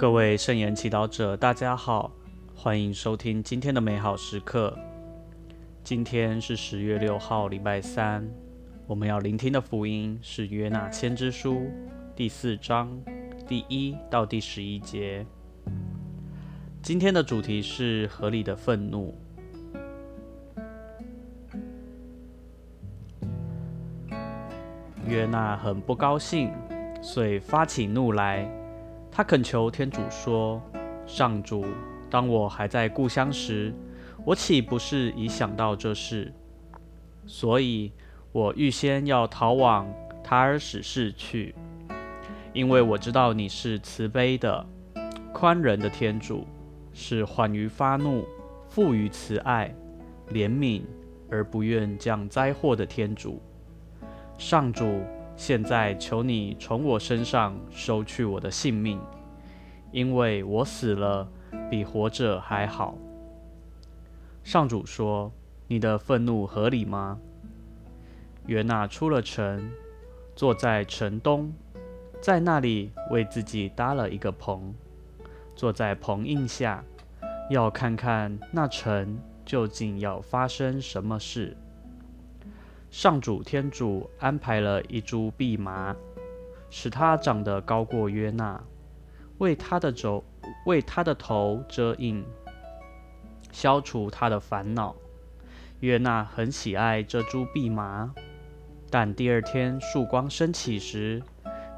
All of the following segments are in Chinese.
各位圣言祈祷者，大家好，欢迎收听今天的美好时刻。今天是十月六号，礼拜三。我们要聆听的福音是约纳先知书第四章第一到第十一节。今天的主题是合理的愤怒。约纳很不高兴，所以发起怒来。他恳求天主说：“上主，当我还在故乡时，我岂不是已想到这事？所以，我预先要逃往塔尔史市去，因为我知道你是慈悲的、宽仁的天主，是缓于发怒、富于慈爱、怜悯而不愿降灾祸的天主。”上主，现在求你从我身上收去我的性命，因为我死了比活着还好。上主说：“你的愤怒合理吗？”约纳出了城，坐在城东，在那里为自己搭了一个棚，坐在棚荫下，要看看那城究竟要发生什么事。上主天主安排了一株蓖麻，使它长得高过约纳，为他的肘为他的头遮荫，消除他的烦恼。约纳很喜爱这株蓖麻，但第二天曙光升起时，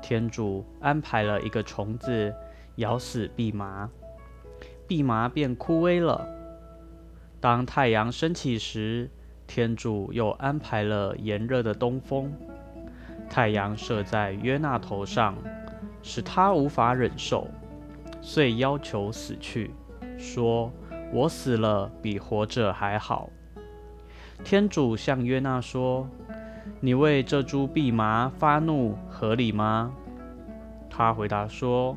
天主安排了一个虫子咬死蓖麻，蓖麻便枯萎了。当太阳升起时，天主又安排了炎热的东风，太阳射在约纳头上，使他无法忍受，遂要求死去，说：“我死了比活着还好。”天主向约纳说：“你为这株蓖麻发怒合理吗？”他回答说：“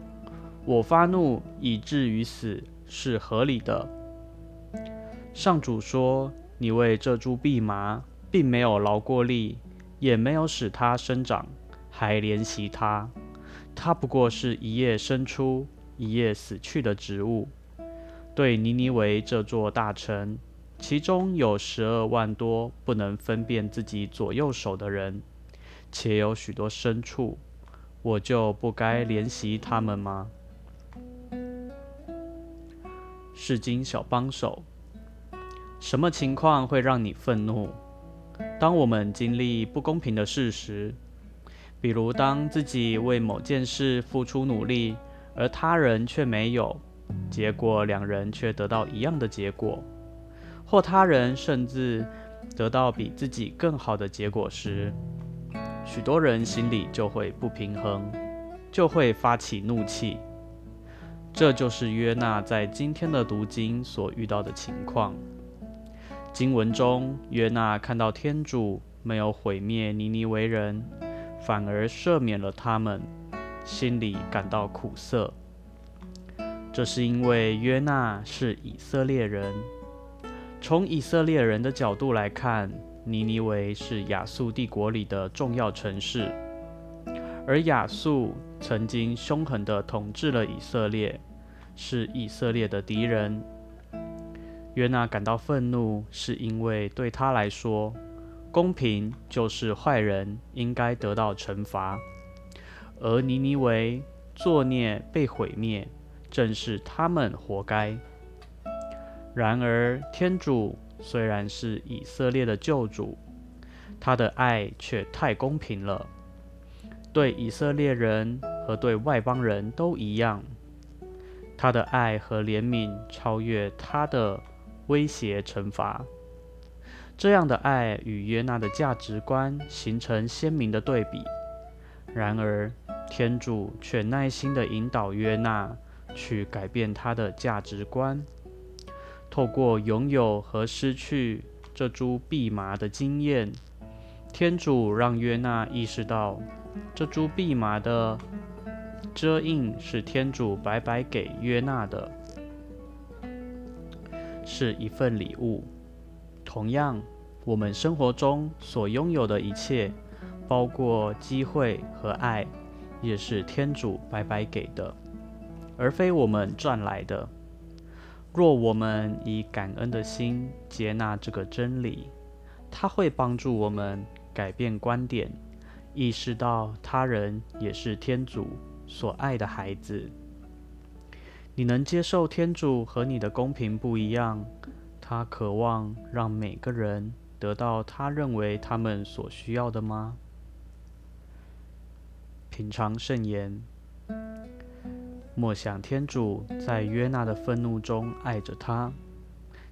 我发怒以至于死是合理的。”上主说。你为这株蓖麻，并没有劳过力，也没有使它生长，还怜惜它。它不过是一夜生出，一夜死去的植物。对尼尼维这座大城，其中有十二万多不能分辨自己左右手的人，且有许多牲畜，我就不该怜惜他们吗？是经小帮手。什么情况会让你愤怒？当我们经历不公平的事时，比如当自己为某件事付出努力，而他人却没有，结果两人却得到一样的结果，或他人甚至得到比自己更好的结果时，许多人心里就会不平衡，就会发起怒气。这就是约纳在今天的读经所遇到的情况。经文中，约纳看到天主没有毁灭尼尼为人，反而赦免了他们，心里感到苦涩。这是因为约纳是以色列人，从以色列人的角度来看，尼尼维是亚述帝国里的重要城市，而亚述曾经凶狠地统治了以色列，是以色列的敌人。约纳感到愤怒，是因为对他来说，公平就是坏人应该得到惩罚，而尼尼维作孽被毁灭，正是他们活该。然而，天主虽然是以色列的救主，他的爱却太公平了，对以色列人和对外邦人都一样。他的爱和怜悯超越他的。威胁、惩罚，这样的爱与约纳的价值观形成鲜明的对比。然而，天主却耐心地引导约纳去改变他的价值观。透过拥有和失去这株蓖麻的经验，天主让约纳意识到，这株蓖麻的遮荫是天主白白给约纳的。是一份礼物。同样，我们生活中所拥有的一切，包括机会和爱，也是天主白白给的。而非我们赚来的。若我们以感恩的心接纳这个真理，它会帮助我们改变观点，意识到他人也是天主所爱的孩子。你能接受天主和你的公平不一样？他渴望让每个人得到他认为他们所需要的吗？品尝圣言，默想天主在约纳的愤怒中爱着他，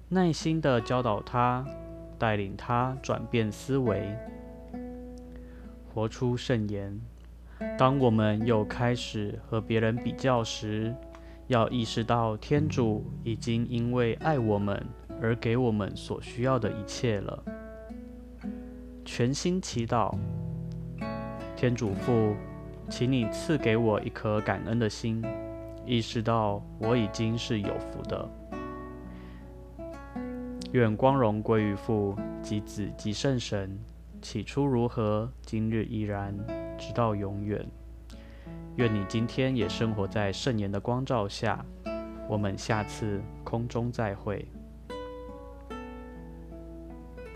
耐心的教导他，带领他转变思维，活出圣言。当我们又开始和别人比较时，要意识到天主已经因为爱我们。而给我们所需要的一切了。全心祈祷，天主父，请你赐给我一颗感恩的心，意识到我已经是有福的。愿光荣归于父及子及圣神，起初如何，今日依然，直到永远。愿你今天也生活在圣言的光照下。我们下次空中再会。